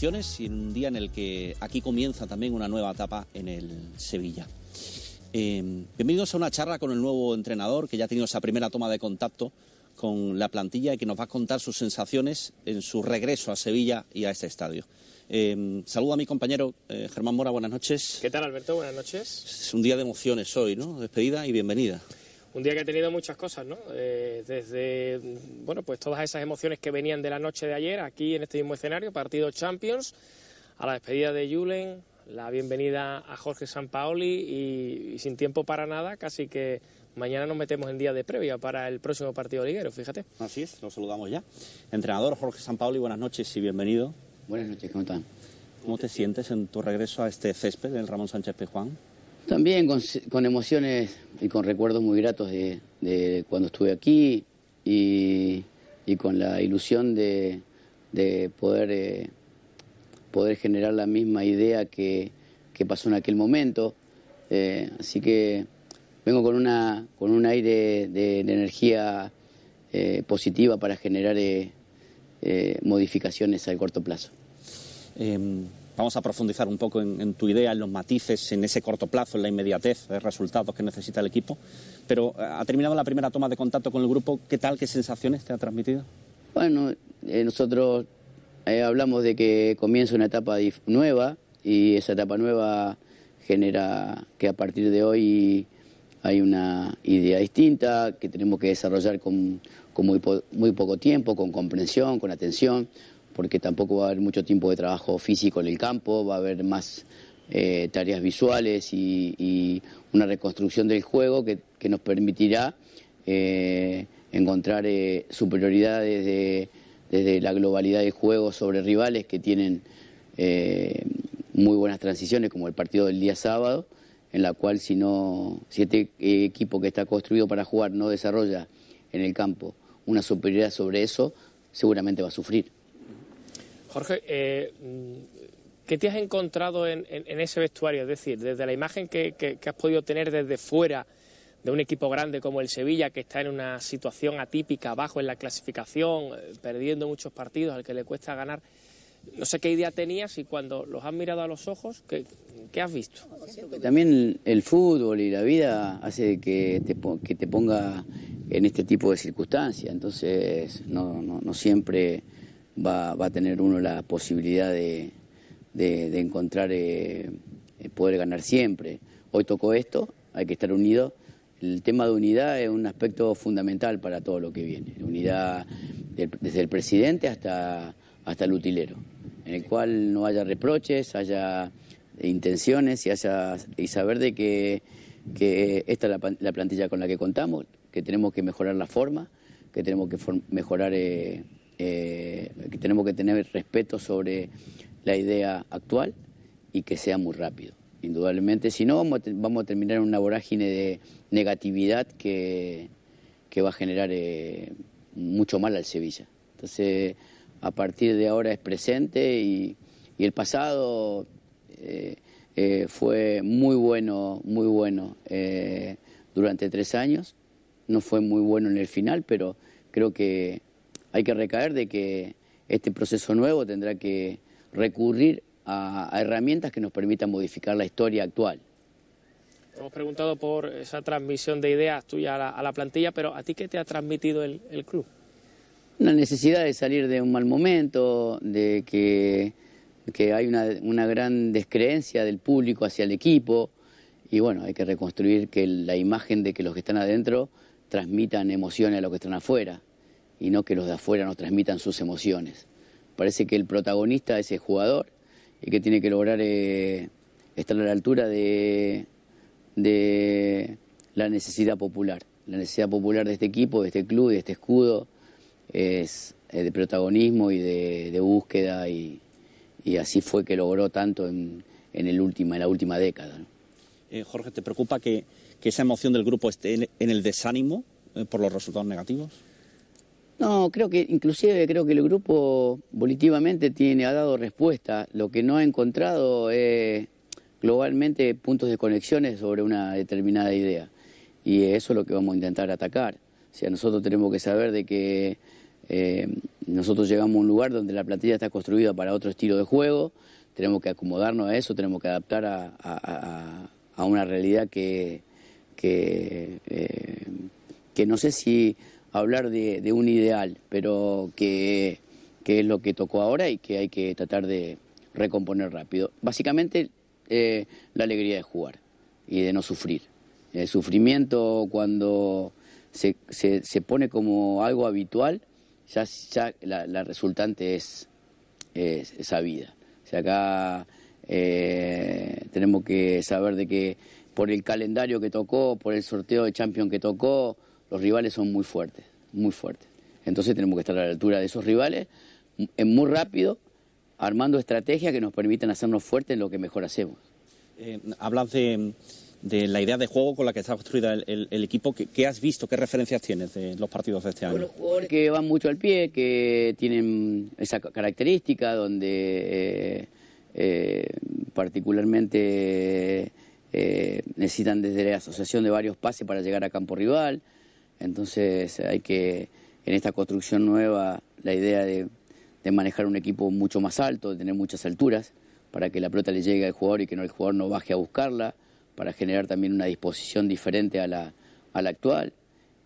emociones y en un día en el que aquí comienza también una nueva etapa en el Sevilla. Eh, bienvenidos a una charla con el nuevo entrenador que ya ha tenido esa primera toma de contacto con la plantilla y que nos va a contar sus sensaciones en su regreso a Sevilla y a este estadio. Eh, saludo a mi compañero eh, Germán Mora, buenas noches. ¿Qué tal Alberto? Buenas noches. Es un día de emociones hoy, ¿no? Despedida y bienvenida. Un día que ha tenido muchas cosas, ¿no? Eh, desde, bueno, pues todas esas emociones que venían de la noche de ayer aquí en este mismo escenario, partido Champions, a la despedida de Julen, la bienvenida a Jorge Sampaoli y, y sin tiempo para nada, casi que mañana nos metemos en día de previa para el próximo partido liguero, fíjate. Así es, lo saludamos ya. Entrenador Jorge Sampaoli, buenas noches y bienvenido. Buenas noches, ¿cómo están? ¿Cómo te sientes en tu regreso a este césped del Ramón Sánchez Pizjuán? También con, emociones y con recuerdos muy gratos de, cuando estuve aquí y, con la ilusión de, eh, poder generar la misma idea que, pasó en aquel momento. Eh, así que vengo con, una, con un aire de, energía eh, positiva para generar modificaciones al corto plazo. Vamos a profundizar un poco en, en, tu idea, en los matices, en ese corto plazo, en la inmediatez de resultados que necesita el equipo. Pero eh, ha terminado la primera toma de contacto con el grupo. ¿Qué tal? ¿Qué sensaciones te ha transmitido? Bueno, eh, nosotros eh, hablamos de que comienza una etapa nueva y esa etapa nueva genera que a partir de hoy hay una idea distinta que tenemos que desarrollar con, con muy, po muy poco tiempo, con comprensión, con atención porque tampoco va a haber mucho tiempo de trabajo físico en el campo, va a haber más eh, tareas visuales y, una reconstrucción del juego que, que nos permitirá eh, encontrar eh, superioridades de, desde la globalidad del juego sobre rivales que tienen eh, muy buenas transiciones, como el partido del día sábado, en la cual si, no, si este equipo que está construido para jugar no desarrolla en el campo una superioridad sobre eso, seguramente va a sufrir. Jorge, eh, ¿qué te has encontrado en, en, ese vestuario? Es decir, desde la imagen que, que, que, has podido tener desde fuera de un equipo grande como el Sevilla, que está en una situación atípica, abajo en la clasificación, eh, perdiendo muchos partidos, al que le cuesta ganar. No sé qué idea tenías y cuando los has mirado a los ojos, ¿qué, qué has visto? También el fútbol y la vida hace que te, que te ponga en este tipo de circunstancias, entonces no, no, no siempre va, a tener uno la posibilidad de, de, encontrar, eh, poder ganar siempre. Hoy tocó esto, hay que estar unidos. El tema de unidad es un aspecto fundamental para todo lo que viene. Unidad desde el presidente hasta, hasta el utilero, en el cual no haya reproches, haya intenciones y, haya, y saber de que, que esta es la, la, plantilla con la que contamos, que tenemos que mejorar la forma, que tenemos que mejorar... Eh, eh, que tenemos que tener respeto sobre la idea actual y que sea muy rápido. Indudablemente, si no, vamos a, terminar en una vorágine de negatividad que, que va a generar eh, mucho mal al Sevilla. Entonces, a partir de ahora es presente y, y el pasado eh, fue muy bueno, muy bueno durante tres años. No fue muy bueno en el final, pero creo que hay que recaer de que este proceso nuevo tendrá que recurrir a, a herramientas que nos permitan modificar la historia actual. Hemos preguntado por esa transmisión de ideas tuya a la, a la plantilla, pero ¿a ti qué te ha transmitido el, el, club? Una necesidad de salir de un mal momento, de que, que hay una, una, gran descreencia del público hacia el equipo y bueno, hay que reconstruir que la imagen de que los que están adentro transmitan emociones a los que están afuera y no que los de afuera nos transmitan sus emociones. Parece que el protagonista es el jugador y que tiene que lograr eh, estar a la altura de, la necesidad popular. La necesidad popular de este equipo, de este club, de este escudo, es de protagonismo y de, búsqueda y, así fue que logró tanto en, el última, en la última década. Eh, Jorge, ¿te preocupa que, esa emoción del grupo esté en, en el desánimo eh, por los resultados negativos? No, creo que inclusive creo que el grupo volitivamente tiene, ha dado respuesta. Lo que no ha encontrado es globalmente puntos de conexiones sobre una determinada idea. Y eso es lo que vamos a intentar atacar. O sea, nosotros tenemos que saber de que eh, nosotros llegamos a un lugar donde la plantilla está construida para otro estilo de juego, tenemos que acomodarnos a eso, tenemos que adaptar a, una realidad que, que, eh, que, no sé si hablar de, un ideal, pero que, es lo que tocó ahora y que hay que tratar de recomponer rápido. Básicamente eh, la alegría de jugar y de no sufrir. El sufrimiento cuando se, se, pone como algo habitual, ya, ya la, resultante es, es, sabida. O sea, acá eh, tenemos que saber de que por el calendario que tocó, por el sorteo de Champions que tocó, los rivales son muy fuertes, muy fuertes. Entonces tenemos que estar a la altura de esos rivales, en muy rápido, armando estrategias que nos permitan hacernos fuertes en lo que mejor hacemos. Eh, hablas de de la idea de juego con la que está construida el, equipo. ¿Qué, has visto? ¿Qué referencias tienes de los partidos de este año? los jugadores que van mucho al pie, que tienen esa característica, donde eh, eh, particularmente eh, necesitan desde la asociación de varios pases para llegar a campo rival. Entonces hay que, en esta construcción nueva, la idea de, manejar un equipo mucho más alto, de tener muchas alturas, para que la pelota le llegue al jugador y que no, el jugador no baje a buscarla para generar también una disposición diferente a la, a la actual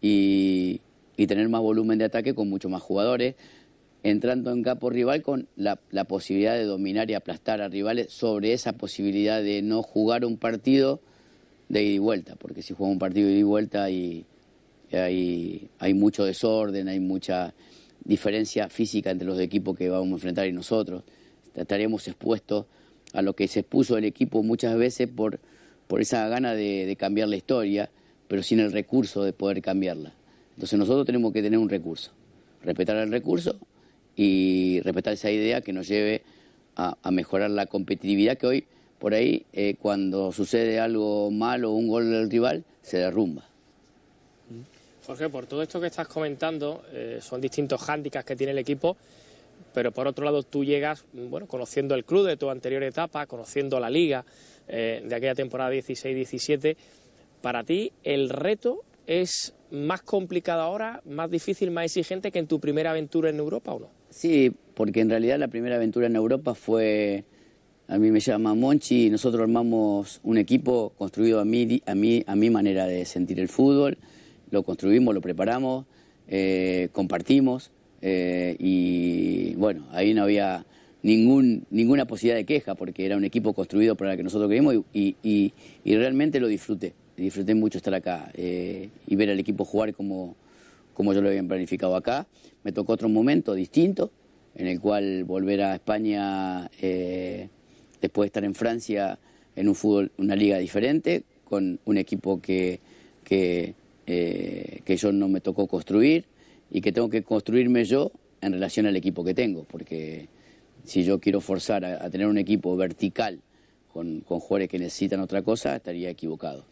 y, tener más volumen de ataque con muchos más jugadores, entrando en campo rival con la, posibilidad de dominar y aplastar a rivales sobre esa posibilidad de no jugar un partido de ida y vuelta, porque si juega un partido de ida y vuelta hay, hay, mucho desorden, hay mucha diferencia física entre los equipos que vamos a enfrentar y nosotros. Estaríamos expuestos a lo que se expuso el equipo muchas veces por por esa gana de, cambiar la historia, pero sin el recurso de poder cambiarla. Entonces nosotros tenemos que tener un recurso, respetar el recurso y respetar esa idea que nos lleve a, mejorar la competitividad que hoy, por ahí, eh, cuando sucede algo malo, un gol del rival, se derrumba. Jorge, por todo esto que estás comentando, eh, son distintos hándicaps que tiene el equipo, pero por otro lado tú llegas, bueno, conociendo el club de tu anterior etapa, conociendo la liga, eh, de aquella temporada 16-17. Para ti, ¿el reto es más complicado ahora, más difícil, más exigente que en tu primera aventura en Europa o no? Sí, porque en realidad la primera aventura en Europa fue, a mí me llama Monchi, y nosotros armamos un equipo construido a mí, a mí, a mi manera de sentir el fútbol, lo construimos, lo preparamos, eh, compartimos eh, y bueno, ahí no había ningún, ninguna posibilidad de queja, porque era un equipo construido para el que nosotros queríamos y, realmente lo disfruté. Disfruté mucho estar acá eh, y ver al equipo jugar como, como yo lo había planificado acá. Me tocó otro momento distinto, en el cual volver a España después de estar en Francia en un fútbol, una liga diferente, con un equipo que, eh, que yo no me tocó construir y que tengo que construirme yo en relación al equipo que tengo, porque si yo quiero forzar a, tener un equipo vertical con, con, jugadores que necesitan otra cosa, estaría equivocado.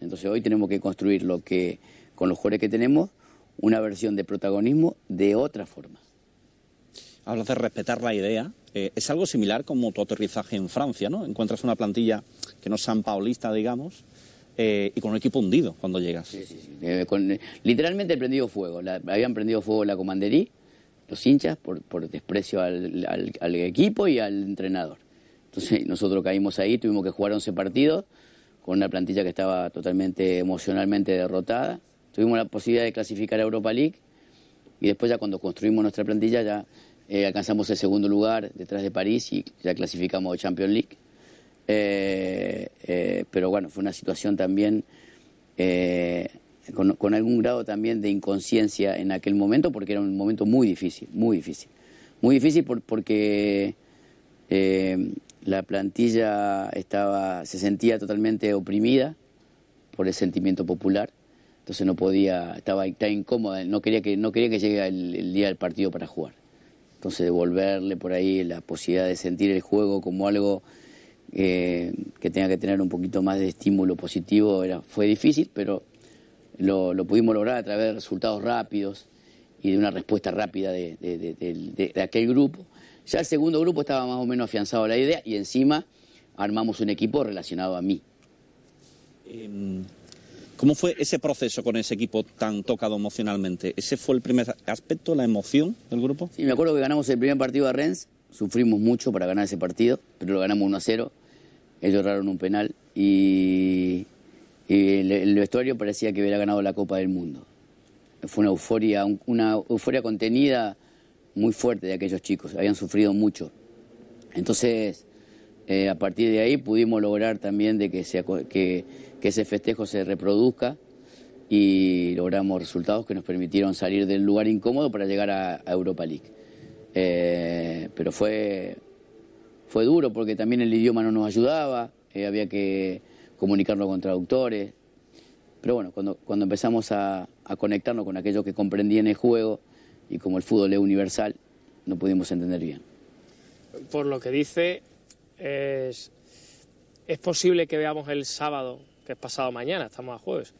Entonces hoy tenemos que construir lo que, con los jugadores que tenemos, una versión de protagonismo de otra forma. Hablas de respetar la idea. Eh, es algo similar como tu aterrizaje en Francia, ¿no? Encuentras una plantilla que no es san paulista, digamos, eh, y con un equipo hundido cuando llegas. Sí, sí, sí. Eh, literalmente he prendido fuego. habían prendido fuego la comandería los hinchas por, por desprecio al, al, equipo y al entrenador. Entonces nosotros caímos ahí, tuvimos que jugar 11 partidos con una plantilla que estaba totalmente emocionalmente derrotada. Tuvimos la posibilidad de clasificar a Europa League y después ya cuando construimos nuestra plantilla ya eh, alcanzamos el segundo lugar detrás de París y ya clasificamos a Champions League. Eh, eh, pero bueno, fue una situación también con, algún grado también de inconsciencia en aquel momento, porque era un momento muy difícil, muy difícil. Muy difícil porque eh, la plantilla estaba, se sentía totalmente oprimida por el sentimiento popular, entonces no podía, estaba, incómoda, no quería que, no quería que llegue el, día del partido para jugar. Entonces devolverle por ahí la posibilidad de sentir el juego como algo eh, que tenga que tener un poquito más de estímulo positivo era, fue difícil, pero lo, pudimos lograr a través de resultados rápidos y de una respuesta rápida de, aquel grupo. Ya el segundo grupo estaba más o menos afianzado a la idea y encima armamos un equipo relacionado a mí. Em, ¿Cómo fue ese proceso con ese equipo tan tocado emocionalmente? ¿Ese fue el primer aspecto, la emoción del grupo? Sí, me acuerdo que ganamos el primer partido a Rennes, sufrimos mucho para ganar ese partido, pero lo ganamos 1 a 0. Ellos erraron un penal y, el, vestuario parecía que hubiera ganado la Copa del Mundo. Fue una euforia, una euforia contenida muy fuerte de aquellos chicos, habían sufrido mucho. Entonces, eh, a partir de ahí pudimos lograr también de que, que, ese festejo se reproduzca y logramos resultados que nos permitieron salir del lugar incómodo para llegar a, Europa League. Eh, pero fue, fue duro porque también el idioma no nos ayudaba, eh, había que comunicarlo con traductores. Pero bueno, cuando, cuando empezamos a, a conectarnos con aquellos que comprendían el juego y como el fútbol es universal, no pudimos entender bien. Por lo que dice, es, es posible que veamos el sábado, que es pasado mañana, estamos a jueves,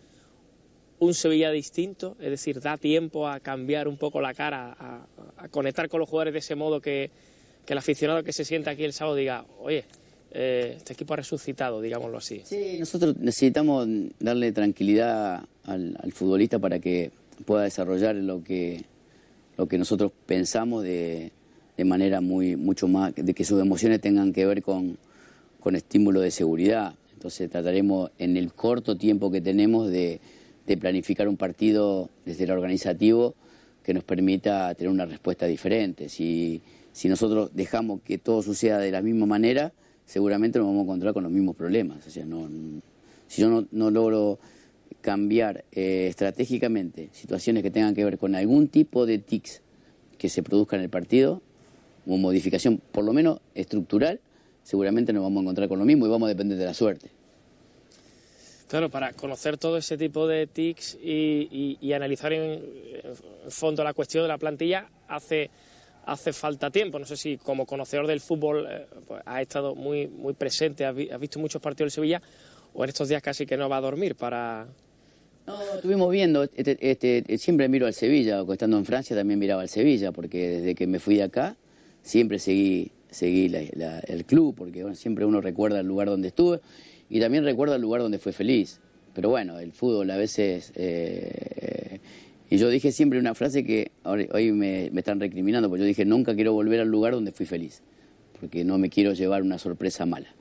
un Sevilla distinto, es decir, da tiempo a cambiar un poco la cara, a, conectar con los jugadores de ese modo que, el aficionado que se sienta aquí el sábado diga, oye, eh, este equipo ha resucitado, digámoslo así. Sí, nosotros necesitamos darle tranquilidad al, futbolista para que pueda desarrollar lo que, lo que nosotros pensamos de, de manera muy mucho más, de que sus emociones tengan que ver con, con estímulo de seguridad. Entonces trataremos en el corto tiempo que tenemos de, de planificar un partido desde el organizativo que nos permita tener una respuesta diferente. Si, si nosotros dejamos que todo suceda de la misma manera, seguramente nos vamos a encontrar con los mismos problemas. O sea, no, si yo no, logro cambiar eh, estratégicamente situaciones que tengan que ver con algún tipo de tics que se produzca en el partido, como modificación, por lo menos estructural, seguramente nos vamos a encontrar con lo mismo y vamos a depender de la suerte. Claro, para conocer todo ese tipo de tics y, analizar en, fondo la cuestión de la plantilla hace, hace falta tiempo. No sé si como conocedor del fútbol eh, pues, ha estado muy, muy presente, has, visto muchos partidos de Sevilla o en estos días casi que no va a dormir para... No, estuvimos viendo, este, este, siempre miro al Sevilla, estando en Francia también miraba al Sevilla, porque desde que me fui de acá siempre seguí, seguí el club, porque siempre uno recuerda el lugar donde estuve y también recuerda el lugar donde fue feliz. Pero bueno, el fútbol a veces... Eh, y yo dije siempre una frase que hoy me, están recriminando, porque yo dije, nunca quiero volver al lugar donde fui feliz, porque no me quiero llevar una sorpresa mala.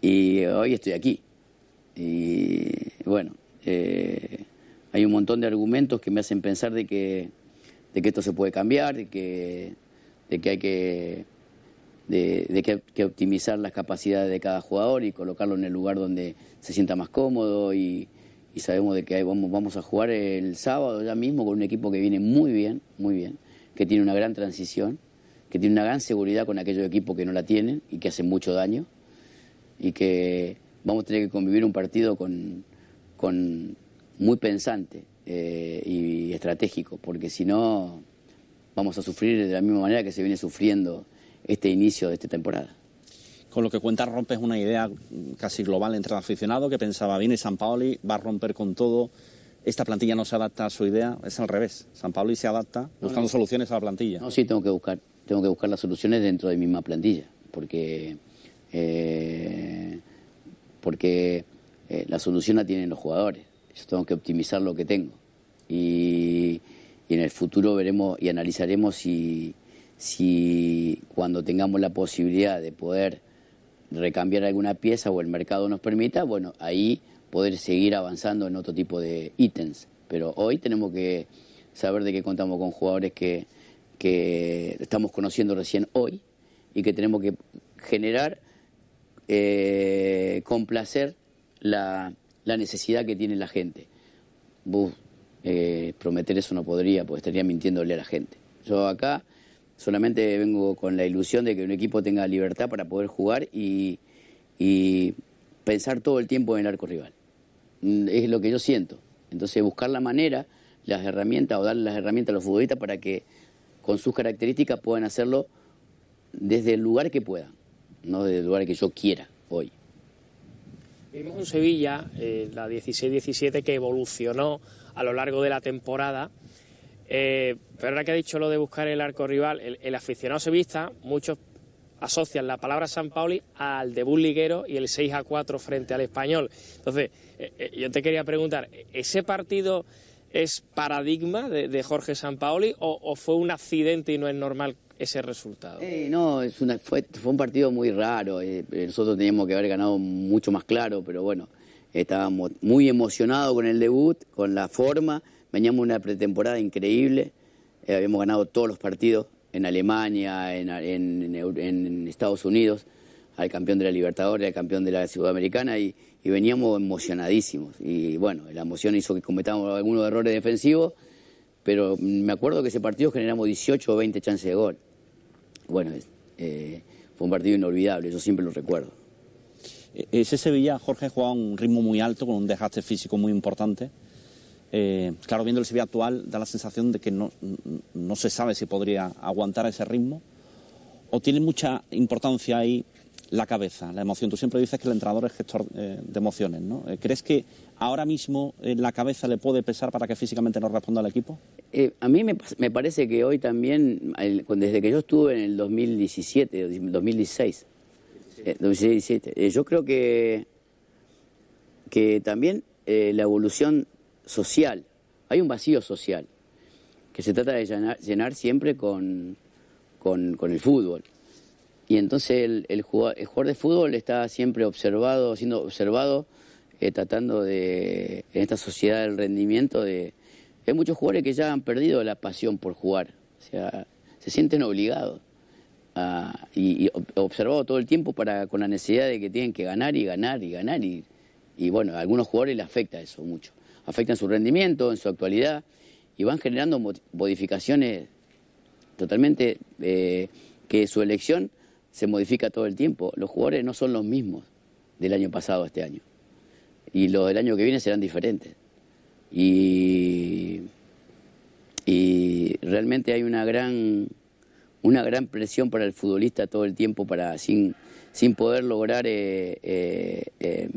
Y hoy estoy aquí. Y bueno, eh, hay un montón de argumentos que me hacen pensar de que, de que esto se puede cambiar, de que de que hay que, de, que, optimizar las capacidades de cada jugador y colocarlo en el lugar donde se sienta más cómodo y, sabemos de que vamos, vamos a jugar el sábado ya mismo con un equipo que viene muy bien, muy bien, que tiene una gran transición, que tiene una gran seguridad con aquellos equipos que no la tienen y que hacen mucho daño y que vamos a tener que convivir un partido con, con muy pensante eh, y estratégico, porque si no vamos a sufrir de la misma manera que se viene sufriendo este inicio de esta temporada. Con lo que cuenta rompes una idea casi global entre el aficionado que pensaba, viene San Paoli, va a romper con todo, esta plantilla no se adapta a su idea, es al revés, San Paoli se adapta buscando soluciones a la plantilla. No, sí, tengo que buscar, tengo que buscar las soluciones dentro de mi misma plantilla, porque, eh, porque eh, la solución la tienen los jugadores, yo tengo que optimizar lo que tengo. Y y en el futuro veremos y analizaremos si, si cuando tengamos la posibilidad de poder recambiar alguna pieza o el mercado nos permita, bueno, ahí poder seguir avanzando en otro tipo de ítems. Pero hoy tenemos que saber de qué contamos con jugadores que, que estamos conociendo recién hoy y que tenemos que generar, eh, complacer la, la necesidad que tiene la gente. Eh, prometer eso no podría, porque estaría mintiéndole a la gente. Yo acá solamente vengo con la ilusión de que un equipo tenga libertad para poder jugar y, pensar todo el tiempo en el arco rival. Mm, es lo que yo siento. Entonces buscar la manera, las herramientas o darle las herramientas a los futbolistas para que con sus características puedan hacerlo desde el lugar que puedan, no desde el lugar que yo quiera hoy. Vimos un Sevilla, eh, la 16-17, que evolucionó a lo largo de la temporada. Eh, pero ahora que ha dicho lo de buscar el arco rival, el, aficionado sevista, muchos asocian la palabra San Pauli al debut liguero y el 6 a 4 frente al español. Entonces, eh, eh, yo te quería preguntar, ¿ese partido es paradigma de, Jorge San o, o, fue un accidente y no es normal ese resultado? Eh, no, es fue, fue, un partido muy raro. nosotros teníamos que haber ganado mucho más claro, pero bueno, estábamos muy emocionados con el debut, con la forma. Veníamos una pretemporada increíble. habíamos ganado todos los partidos en Alemania, en, Estados Unidos, al campeón de la Libertadores, al campeón de la Sudamericana y, veníamos emocionadísimos. Y bueno, la emoción hizo que cometamos algunos errores defensivos, pero me acuerdo que ese partido generamos 18 o 20 chances de gol. Bueno, eh, fue un partido inolvidable, yo siempre lo recuerdo. E-, ese Sevilla, Jorge, jugaba a un ritmo muy alto, con un desgaste físico muy importante. Eh, claro, viendo el Sevilla actual, da la sensación de que no, no, se sabe si podría aguantar ese ritmo. ¿O tiene mucha importancia ahí la cabeza, la emoción? Tú siempre dices que el entrenador es gestor eh, de emociones, ¿no? Eh, ¿Crees que ahora mismo la cabeza le puede pesar para que físicamente no responda al equipo? a mí me, parece que hoy también, desde que yo estuve en el 2017, 2016, 2017 yo creo que, que también la evolución social. Hay un vacío social que se trata de llenar, siempre con, con, el fútbol. Y entonces el, el, jugador, de fútbol está siempre observado, siendo observado, eh, tratando de, en esta sociedad del rendimiento, de... Hay muchos jugadores que ya han perdido la pasión por jugar, o sea, se sienten obligados. y, observado todo el tiempo para con la necesidad de que tienen que ganar y ganar y ganar y, y bueno, a algunos jugadores les afecta eso mucho afectan su rendimiento, en su actualidad, y van generando modificaciones totalmente eh, que su elección se modifica todo el tiempo. Los jugadores no son los mismos del año pasado a este año. Y los del año que viene serán diferentes. Y, realmente hay una gran, una gran presión para el futbolista todo el tiempo para sin, sin poder lograr... Eh, eh,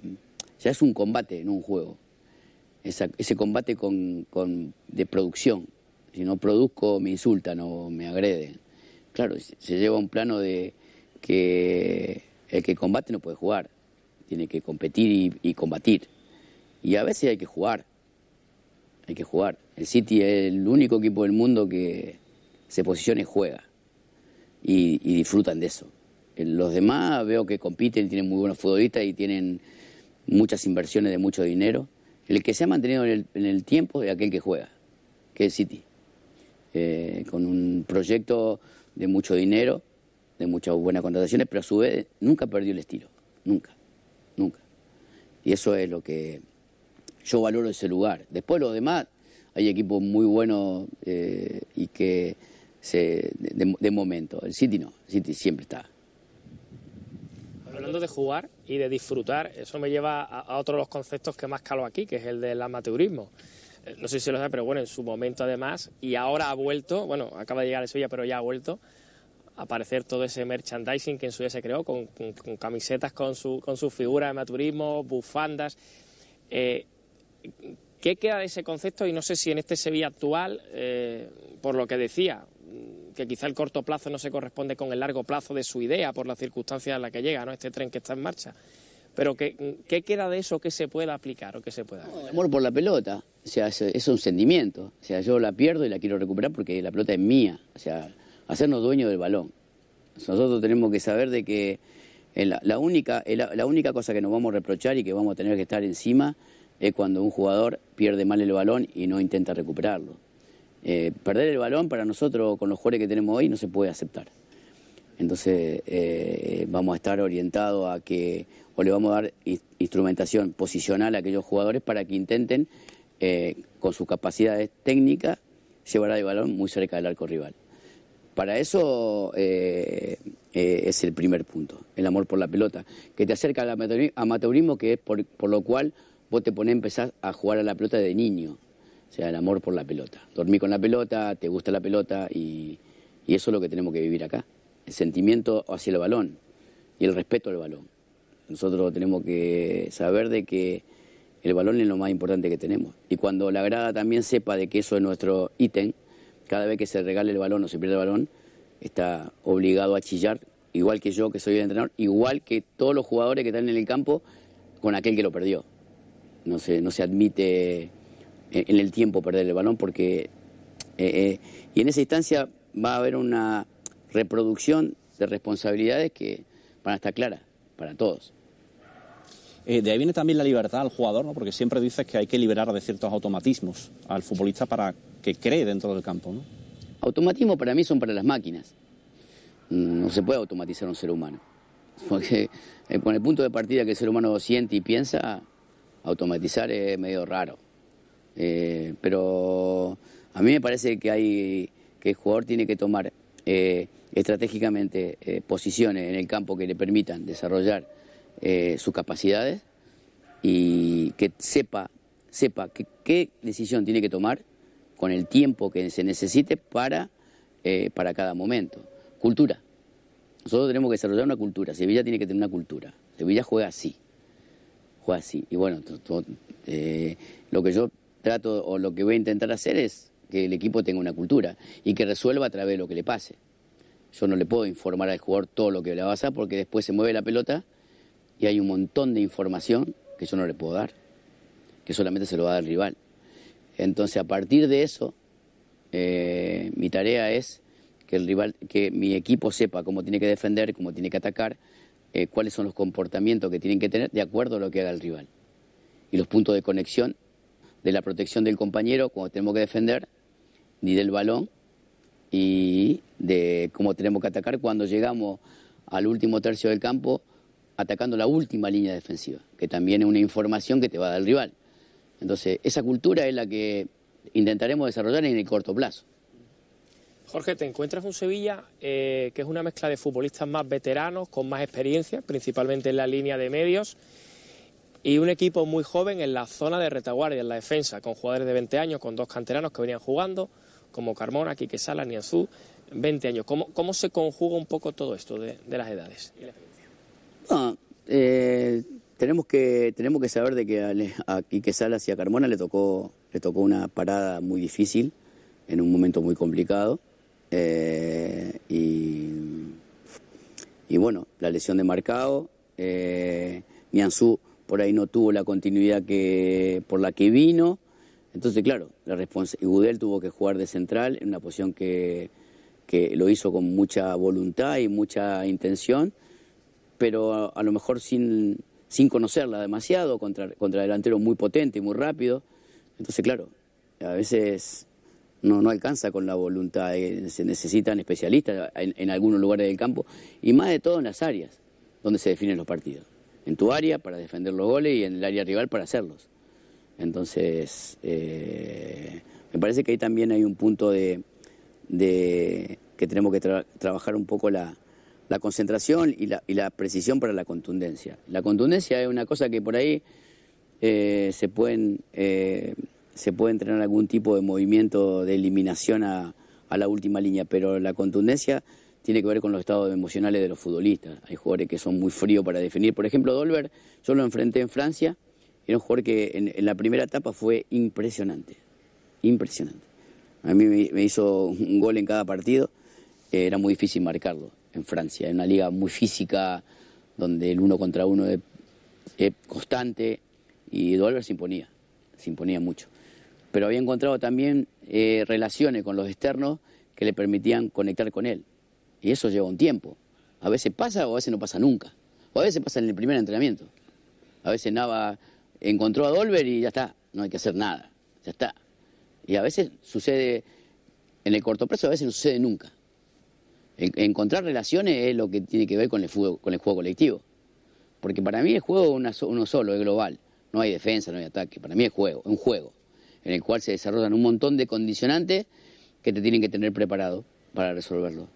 ya es un combate, en un juego ese combate con, de producción. Si no produzco, me insultan o me agreden. Claro, se lleva un plano de que el que combate no puede jugar, tiene que competir y, combatir. Y a veces hay que jugar, hay que jugar. El City es el único equipo del mundo que se posiciona y juega y, y disfrutan de eso. Los demás veo que compiten, tienen muy buenos futbolistas y tienen muchas inversiones de mucho dinero el que se ha mantenido en el, tiempo es aquel que juega, que es City. Eh, con un proyecto de mucho dinero, de muchas buenas contrataciones, pero a su vez nunca perdió el estilo. Nunca, nunca. Y eso es lo que yo valoro ese lugar. Después lo demás, hay equipos muy buenos eh, y que se, de, momento. El City no, el City siempre está de jugar y de disfrutar, eso me lleva a, otro de los conceptos que más calo aquí, que es el del amateurismo. Eh, no sé si lo sabe, pero bueno, en su momento además, y ahora ha vuelto, bueno, acaba de llegar a Sevilla, pero ya ha vuelto a aparecer todo ese merchandising que en su día se creó, con, camisetas con su, con su figura de amateurismo, bufandas. Eh, ¿Qué queda de ese concepto? Y no sé si en este Sevilla actual, eh, por lo que decía, que quizá el corto plazo no se corresponde con el largo plazo de su idea por las circunstancias en las que llega, ¿no? Este tren que está en marcha. Pero ¿qué, qué queda de eso que se pueda aplicar o que se pueda? el amor por la pelota, o sea, es, un sentimiento. O sea, yo la pierdo y la quiero recuperar porque la pelota es mía. O sea, hacernos dueños del balón. Nosotros tenemos que saber de que la, única, la única cosa que nos vamos a reprochar y que vamos a tener que estar encima es cuando un jugador pierde mal el balón y no intenta recuperarlo. Eh, perder el balón para nosotros con los jugadores que tenemos hoy no se puede aceptar. Entonces eh, vamos a estar orientados a que, o le vamos a dar instrumentación posicional a aquellos jugadores para que intenten, eh, con sus capacidades técnicas, llevar el balón muy cerca del arco rival. Para eso es el primer punto, el amor por la pelota, que te acerca al amateurismo, que es por, por lo cual vos te pones a empezar a jugar a la pelota de niño. O sea, el amor por la pelota. Dormir con la pelota, te gusta la pelota y, eso es lo que tenemos que vivir acá. El sentimiento hacia el balón y el respeto al balón. Nosotros tenemos que saber de que el balón es lo más importante que tenemos. Y cuando la grada también sepa de que eso es nuestro ítem, cada vez que se regale el balón o se pierde el balón, está obligado a chillar igual que yo que soy el entrenador, igual que todos los jugadores que están en el campo con aquel que lo perdió. No se, no se admite en el tiempo perder el balón porque... Eh, eh, y en esa instancia va a haber una reproducción de responsabilidades que van a estar claras para todos. Eh, de ahí viene también la libertad al jugador, ¿no? porque siempre dices que hay que liberar de ciertos automatismos al futbolista para que cree dentro del campo. ¿no? Automatismo para mí son para las máquinas. No se puede automatizar un ser humano. Porque con el punto de partida que el ser humano siente y piensa, automatizar es medio raro. Eh, pero a mí me parece que hay que el jugador tiene que tomar estratégicamente posiciones en el campo que le permitan desarrollar eh, sus capacidades y que sepa, sepa qué decisión tiene que tomar con el tiempo que se necesite para, eh, para cada momento. Cultura. Nosotros tenemos que desarrollar una cultura. Sevilla tiene que tener una cultura. Sevilla juega así. Juega así. Y bueno, eh, lo que yo trato o lo que voy a intentar hacer es que el equipo tenga una cultura y que resuelva a través de lo que le pase. Yo no le puedo informar al jugador todo lo que le va a pasar porque después se mueve la pelota y hay un montón de información que yo no le puedo dar, que solamente se lo va a dar el rival. Entonces, a partir de eso, eh, mi tarea es que el rival, que mi equipo sepa cómo tiene que defender, cómo tiene que atacar, eh, cuáles son los comportamientos que tienen que tener de acuerdo a lo que haga el rival. Y los puntos de conexión de la protección del compañero cuando tenemos que defender, ni del balón, y de cómo tenemos que atacar cuando llegamos al último tercio del campo atacando la última línea defensiva, que también es una información que te va a dar el rival. Entonces, esa cultura es la que intentaremos desarrollar en el corto plazo. Jorge, te encuentras un Sevilla eh, que es una mezcla de futbolistas más veteranos, con más experiencia, principalmente en la línea de medios, y un equipo muy joven en la zona de retaguardia, en la defensa, con jugadores de 20 años, con dos canteranos que venían jugando, como Carmona, Quique Sala, Niazú, 20 años. ¿Cómo, ¿Cómo se conjuga un poco todo esto de, de las edades? No, eh, tenemos que tenemos que saber de que a, Quique Salas y a Carmona le tocó le tocó una parada muy difícil en un momento muy complicado eh, y, y, bueno la lesión de Marcado eh, Nianzú por ahí no tuvo la continuidad que por la que vino entonces claro la y Gudel tuvo que jugar de central en una posición que que lo hizo con mucha voluntad y mucha intención pero a, lo mejor sin, sin conocerla demasiado, contra, contra delantero muy potente y muy rápido. Entonces, claro, a veces no, no alcanza con la voluntad, se necesitan especialistas en, algunos lugares del campo y más de todo en las áreas donde se definen los partidos. En tu área para defender los goles y en el área rival para hacerlos. Entonces, eh, me parece que ahí también hay un punto de, de que tenemos que trabajar un poco la, la concentración y la, y la precisión para la contundencia. La contundencia es una cosa que por ahí eh, se, pueden, eh, se puede entrenar algún tipo de movimiento de eliminación a, a, la última línea, pero la contundencia tiene que ver con los estados emocionales de los futbolistas. Hay jugadores que son muy fríos para definir. Por ejemplo, Dolber, yo lo enfrenté en Francia, era un jugador que en, la primera etapa fue impresionante, impresionante. A mí me, hizo un gol en cada partido, era muy difícil marcarlo en Francia, en una liga muy física, donde el uno contra uno es, constante, y Dolber se imponía, se imponía mucho. Pero había encontrado también eh, relaciones con los externos que le permitían conectar con él. Y eso lleva un tiempo. A veces pasa o a veces no pasa nunca. O a veces pasa en el primer entrenamiento. A veces Nava encontró a Dolber y ya está, no hay que hacer nada, ya está. Y a veces sucede en el corto plazo, a veces no sucede nunca. Encontrar relaciones es lo que tiene que ver con el, con el juego colectivo. Porque para mí el juego es uno solo, es global. No hay defensa, no hay ataque. Para mí es juego, es un juego en el cual se desarrollan un montón de condicionantes que te tienen que tener preparado para resolverlo.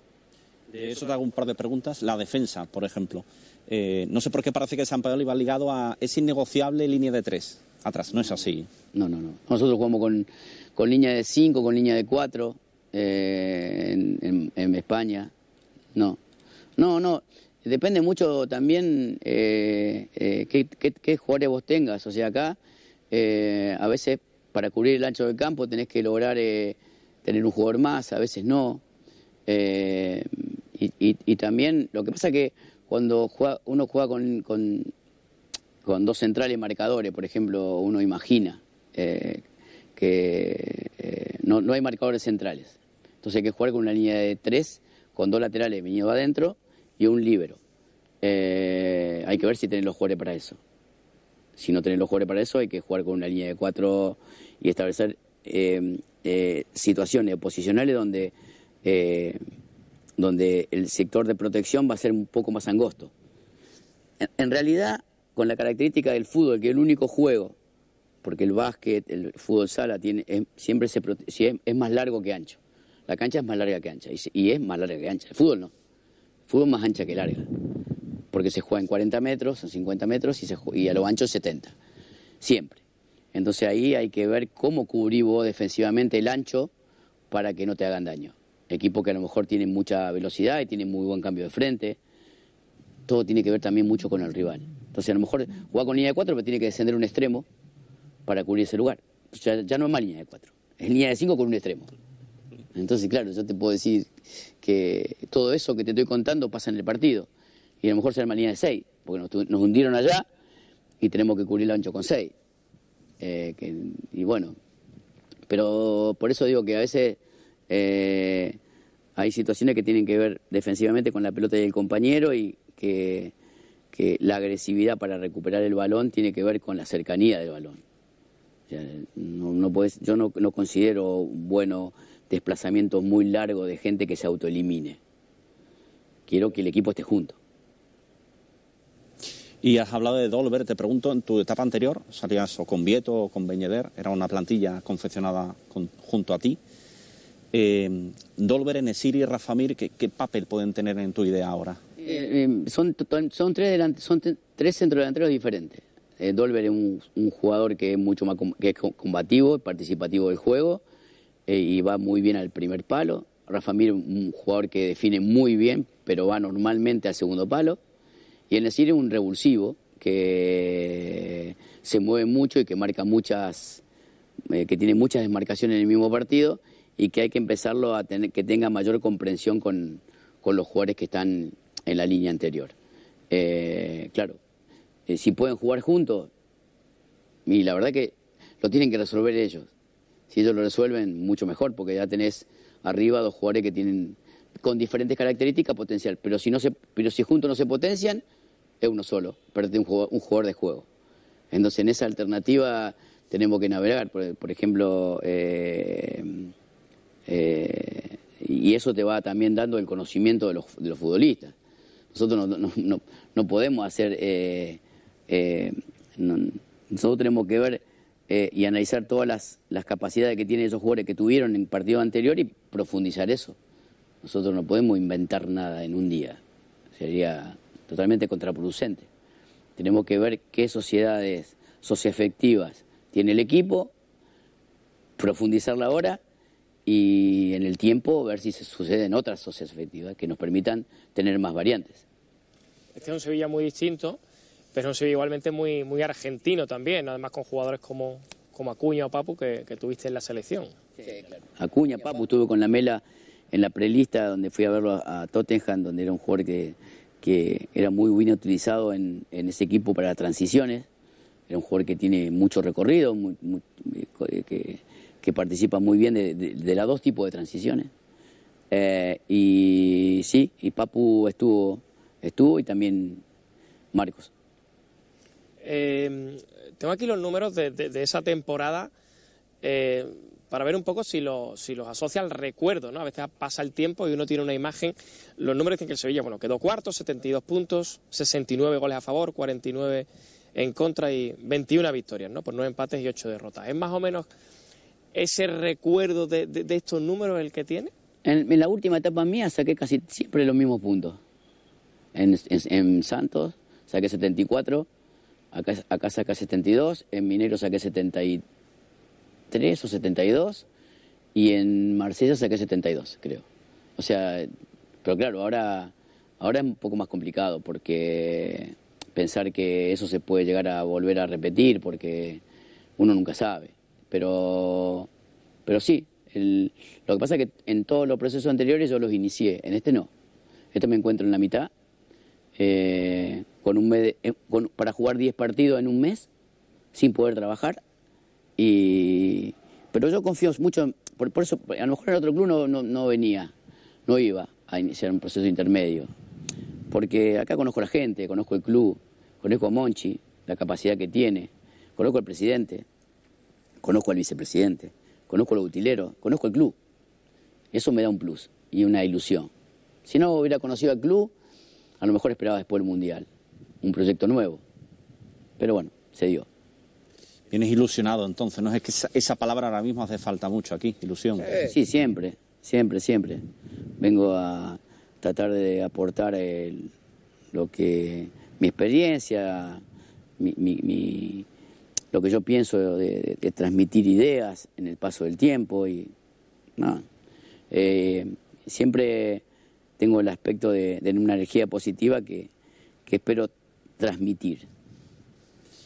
De eso te hago un par de preguntas. La defensa, por ejemplo. Eh, no sé por qué parece que San Pedro iba ligado a... Es innegociable línea de tres atrás, no es así. No, no, no. Nosotros jugamos con, con línea de cinco, con línea de cuatro. Eh, en, España. No, no, no. Depende mucho también eh, eh, qué, jugadores vos tengas. O sea, acá a veces para cubrir el ancho del campo tenés que lograr tener un jugador más, a veces no. Y, también lo que pasa que cuando uno juega con, con, dos centrales marcadores, por ejemplo, uno imagina eh, que eh, no, no hay marcadores centrales. Entonces hay que jugar con una línea de tres, con dos laterales venido adentro y un líbero. Eh, hay que ver si tenés los jugadores para eso. Si no tenés los jugadores para eso, hay que jugar con una línea de cuatro y establecer eh, eh, situaciones posicionales donde, donde el sector de protección va a ser un poco más angosto. En, realidad, con la característica del fútbol, que es el único juego, porque el básquet, el fútbol sala, tiene, siempre se, es, más largo que ancho. La cancha es más larga que ancha y, es más larga que ancha. El fútbol no. El fútbol es más ancha que larga porque se juega en 40 metros, en 50 metros y, se, y a lo ancho 70, siempre. Entonces ahí hay que ver cómo cubrir vos defensivamente el ancho para que no te hagan daño. Equipo que a lo mejor tiene mucha velocidad y tiene muy buen cambio de frente. Todo tiene que ver también mucho con el rival. Entonces a lo mejor juega con línea de 4, pero tiene que descender un extremo para cubrir ese lugar. Ya, ya no es más línea de 4, es línea de 5 con un extremo. Entonces, claro, yo te puedo decir que todo eso que te estoy contando pasa en el partido y a lo mejor será línea de 6, porque nos, hundieron allá y tenemos que cubrir el ancho con 6. Eh, y bueno, pero por eso digo que a veces eh, hay situaciones que tienen que ver defensivamente con la pelota y el compañero y que, la agresividad para recuperar el balón tiene que ver con la cercanía del balón. no, no yo no, no considero bueno desplazamientos muy largos de gente que se autoelimine. Quiero que el equipo esté junto. Y has hablado de Dolber, te pregunto, en tu etapa anterior, salías o con Vieto o con Beñeder, era una plantilla confeccionada junto a ti. Eh, Dolber, Enesiri y Rafamir, ¿qué, ¿qué, papel pueden tener en tu idea ahora? Eh, eh, son, tres centrodelanteros diferentes. Dolber es un, jugador que es mucho más que es combativo, participativo del juego y va muy bien al primer palo. Rafamir, un jugador que define muy bien, pero va normalmente al segundo palo. Y el Nesir es un revulsivo que se mueve mucho y que marca muchas, eh, que tiene muchas desmarcaciones en el mismo partido y que hay que empezarlo a tener, que tenga mayor comprensión con, los jugadores que están en la línea anterior. Eh, claro, eh, si pueden jugar juntos, y la verdad que lo tienen que resolver ellos. Si ellos lo resuelven, mucho mejor, porque ya tenés arriba dos jugadores que tienen con diferentes características potencial. Pero si no se, pero si juntos no se potencian, es uno solo, perdete un un jugador de juego. Entonces, en esa alternativa tenemos que navegar, por, ejemplo, eh, eh, y eso te va también dando el conocimiento de los, futbolistas. Nosotros no, podemos hacer, eh, nosotros tenemos que ver y analizar todas las, las capacidades que tienen esos jugadores que tuvieron en partido anterior y profundizar eso. Nosotros no podemos inventar nada en un día. Sería totalmente contraproducente. Tenemos que ver qué sociedades socioafectivas tiene el equipo, profundizarla ahora y en el tiempo ver si se suceden otras sociedades afectivas que nos permitan tener más variantes. Este es un Sevilla muy distinto, pero un Sevilla igualmente muy, muy argentino también, además con jugadores como, como Acuña o Papu que, tuviste en la selección. Acuña, Papu, estuve con la Mela en la prelista donde fui a verlo a Tottenham, donde era un jugador que que era muy bien utilizado en, ese equipo para transiciones. Era un jugador que tiene mucho recorrido, eh, que, participa muy bien de, las dos tipos de transiciones. Eh, y sí, y Papu estuvo, estuvo y también Marcos. Eh, tengo aquí los números de, esa temporada para ver un poco si, si los asocia al recuerdo, ¿no? A veces pasa el tiempo y uno tiene una imagen. Los números dicen que el Sevilla, bueno, quedó cuarto, 72 puntos, 69 goles a favor, 49 en contra y 21 victorias, ¿no? Por nueve empates y ocho derrotas. ¿Es más o menos ese recuerdo de, estos números el que tiene? En, la última etapa mía saqué casi siempre los mismos puntos. En, Santos saqué 74, acá, acá saqué 72, en Minero saqué 73 73 o 72 y en Marsella saqué 72, creo. O sea, pero claro, ahora, ahora es un poco más complicado porque pensar que eso se puede llegar a volver a repetir porque uno nunca sabe. Pero, pero sí, lo que pasa es que en todos los procesos anteriores yo los inicié, en este no. Este me encuentro en la mitad, eh, con un mes eh, para jugar 10 partidos en un mes, sin poder trabajar. Y, pero yo confío mucho, por, por eso, a lo mejor el otro club no, no, venía, no iba a iniciar un proceso intermedio. Porque acá conozco a la gente, conozco el club, conozco a Monchi, la capacidad que tiene, conozco al presidente, conozco al vicepresidente, conozco a los utileros, conozco el club. Eso me da un plus y una ilusión. Si no hubiera conocido al club, a lo mejor esperaba después el Mundial, un proyecto nuevo. Pero bueno, se dio. Vienes ilusionado entonces, ¿no? Es que esa, palabra ahora mismo hace falta mucho aquí, ilusión. Sí, siempre, siempre, siempre. Vengo a tratar de aportar lo que mi experiencia, mi, lo que yo pienso de, transmitir ideas en el paso del tiempo y nada. Eh, siempre tengo el aspecto de, una energía positiva que, espero transmitir.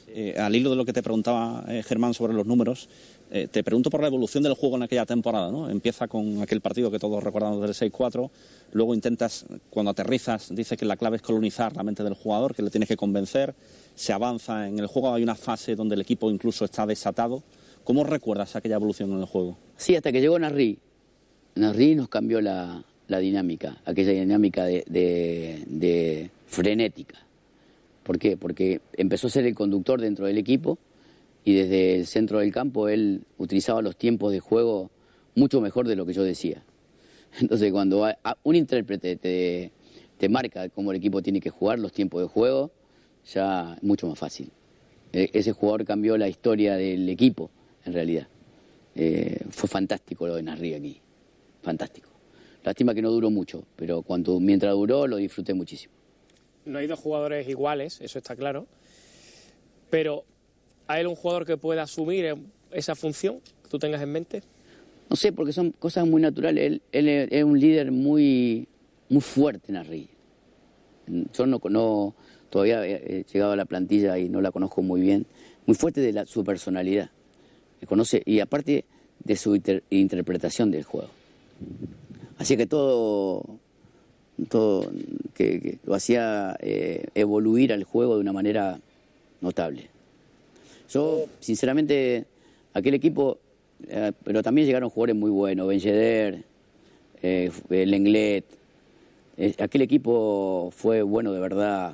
Eh, al hilo de lo que te preguntaba eh, Germán sobre los números, eh, te pregunto por la evolución del juego en aquella temporada. ¿no? Empieza con aquel partido que todos recordamos del 6-4, luego intentas, cuando aterrizas, dices que la clave es colonizar la mente del jugador, que le tienes que convencer, se avanza en el juego, hay una fase donde el equipo incluso está desatado. ¿Cómo recuerdas aquella evolución en el juego? Sí, hasta que llegó Narri. Narri nos cambió la, la dinámica, aquella dinámica de, frenética. ¿Por qué? Porque empezó a ser el conductor dentro del equipo y desde el centro del campo él utilizaba los tiempos de juego mucho mejor de lo que yo decía. Entonces cuando un intérprete te, te marca cómo el equipo tiene que jugar, los tiempos de juego, ya es mucho más fácil. E, ese jugador cambió la historia del equipo, en realidad. Eh, fue fantástico lo de Narri aquí, fantástico. Lástima que no duró mucho, pero cuando, mientras duró lo disfruté muchísimo. No hay dos jugadores iguales, eso está claro, pero ¿hay un jugador que pueda asumir esa función que tú tengas en mente? No sé, porque son cosas muy naturales. Él, es un líder muy, muy fuerte en Arri. Yo no, no, todavía he llegado a la plantilla y no la conozco muy bien. Muy fuerte de la, su personalidad. conoce, y aparte de su interpretación del juego. Así que todo, todo lo hacía eh, evoluir al juego de una manera notable. Yo, sinceramente, aquel equipo, eh, pero también llegaron jugadores muy buenos, Ben Yedder, eh, Lenglet, eh, aquel equipo fue bueno de verdad,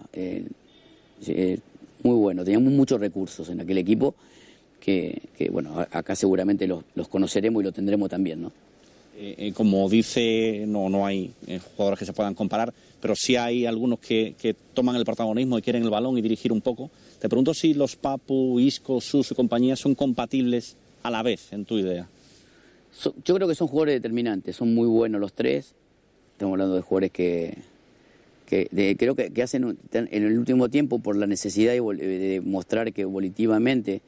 muy bueno, teníamos muchos recursos en aquel equipo que, bueno, acá seguramente los, conoceremos y lo tendremos también, ¿no? Eh, eh, como dice, no, no hay eh, jugadores que se puedan comparar, pero sí hay algunos que, toman el protagonismo y quieren el balón y dirigir un poco. Te pregunto si los Papu, Isco, Sus y compañía son compatibles a la vez en tu idea. yo creo que son jugadores determinantes, son muy buenos los tres. Estamos hablando de jugadores que, creo que, hacen en el último tiempo por la necesidad de, mostrar que volitivamente,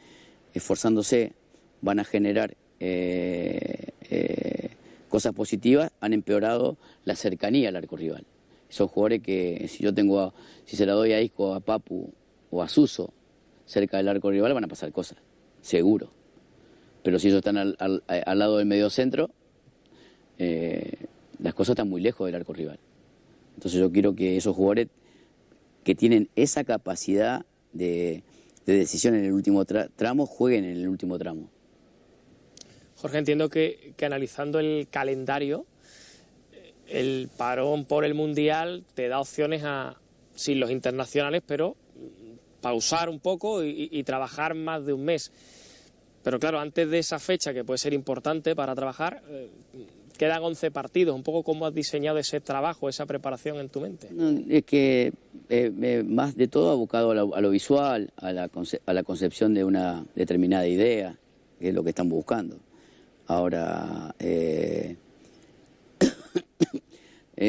esforzándose, van a generar cosas positivas han empeorado la cercanía al arco rival. Son jugadores que si yo tengo, si se la doy a Isco, a Papu o a Suso cerca del arco rival van a pasar cosas, seguro. Pero si ellos están al, lado del medio centro, eh, las cosas están muy lejos del arco rival. Entonces yo quiero que esos jugadores que tienen esa capacidad de, decisión en el último tramo jueguen en el último tramo. Jorge, entiendo que, analizando el calendario, el parón por el Mundial te da opciones a, sin los internacionales, pero pausar un poco y, trabajar más de un mes. Pero claro, antes de esa fecha, que puede ser importante para trabajar, eh, quedan 11 partidos. Un poco cómo has diseñado ese trabajo, esa preparación en tu mente. es que eh, eh, más de todo abocado a lo, a lo visual, a la, a la concepción de una determinada idea, que es lo que estamos buscando. Ahora, eh,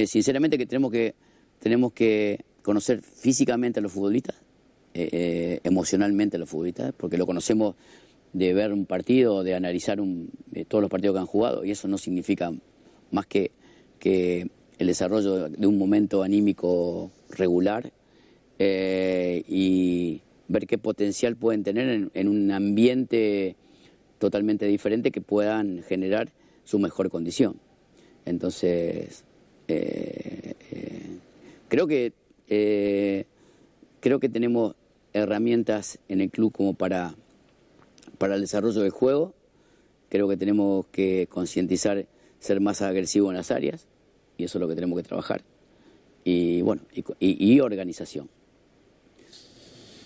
sinceramente que tenemos que tenemos que conocer físicamente a los futbolistas, eh, emocionalmente a los futbolistas, porque lo conocemos de ver un partido, de analizar todos los partidos que han jugado, y eso no significa más que, que el desarrollo de un momento anímico regular y ver qué potencial pueden tener en un ambiente totalmente diferente que puedan generar su mejor condición. Entonces, eh, eh, creo que eh, creo que tenemos herramientas en el club como para, para el desarrollo del juego. Creo que tenemos que concientizar, ser más agresivos en las áreas, y eso es lo que tenemos que trabajar. Y bueno, y, organización.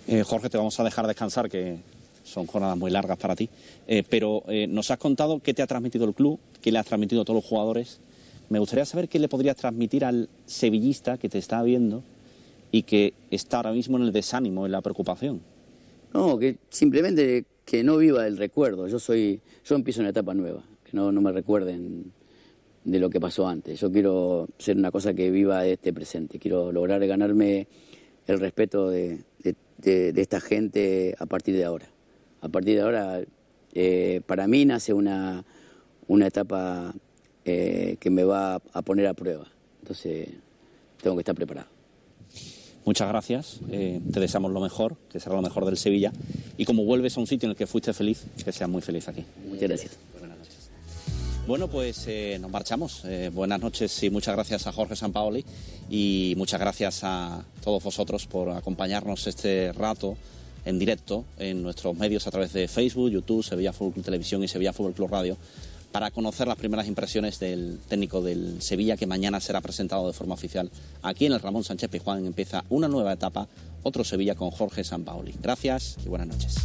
Eh, Jorge, te vamos a dejar descansar, que son jornadas muy largas para ti. Eh, pero eh, nos has contado qué te ha transmitido el club, qué le has transmitido a todos los jugadores. Me gustaría saber qué le podrías transmitir al sevillista que te está viendo y que está ahora mismo en el desánimo, en la preocupación. No, que simplemente que no viva el recuerdo. Yo soy, yo empiezo una etapa nueva, que no, me recuerden de lo que pasó antes. Yo quiero ser una cosa que viva este presente. Quiero lograr ganarme el respeto de, esta gente a partir de ahora. A partir de ahora, eh, para mí nace una, una etapa eh, que me va a poner a prueba. Entonces, tengo que estar preparado. Muchas gracias, eh, te deseamos lo mejor, que será lo mejor del Sevilla. Y como vuelves a un sitio en el que fuiste feliz, que seas muy feliz aquí. Muchas gracias. Buenas noches. Bueno, pues eh, nos marchamos. Eh, buenas noches y muchas gracias a Jorge Sampaoli y muchas gracias a todos vosotros por acompañarnos este rato en directo en nuestros medios a través de Facebook, YouTube, Sevilla Fútbol Club Televisión y Sevilla Fútbol Club Radio para conocer las primeras impresiones del técnico del Sevilla que mañana será presentado de forma oficial aquí en el Ramón Sánchez Pizjuán. Empieza una nueva etapa, otro Sevilla con Jorge Sampaoli. Gracias y buenas noches.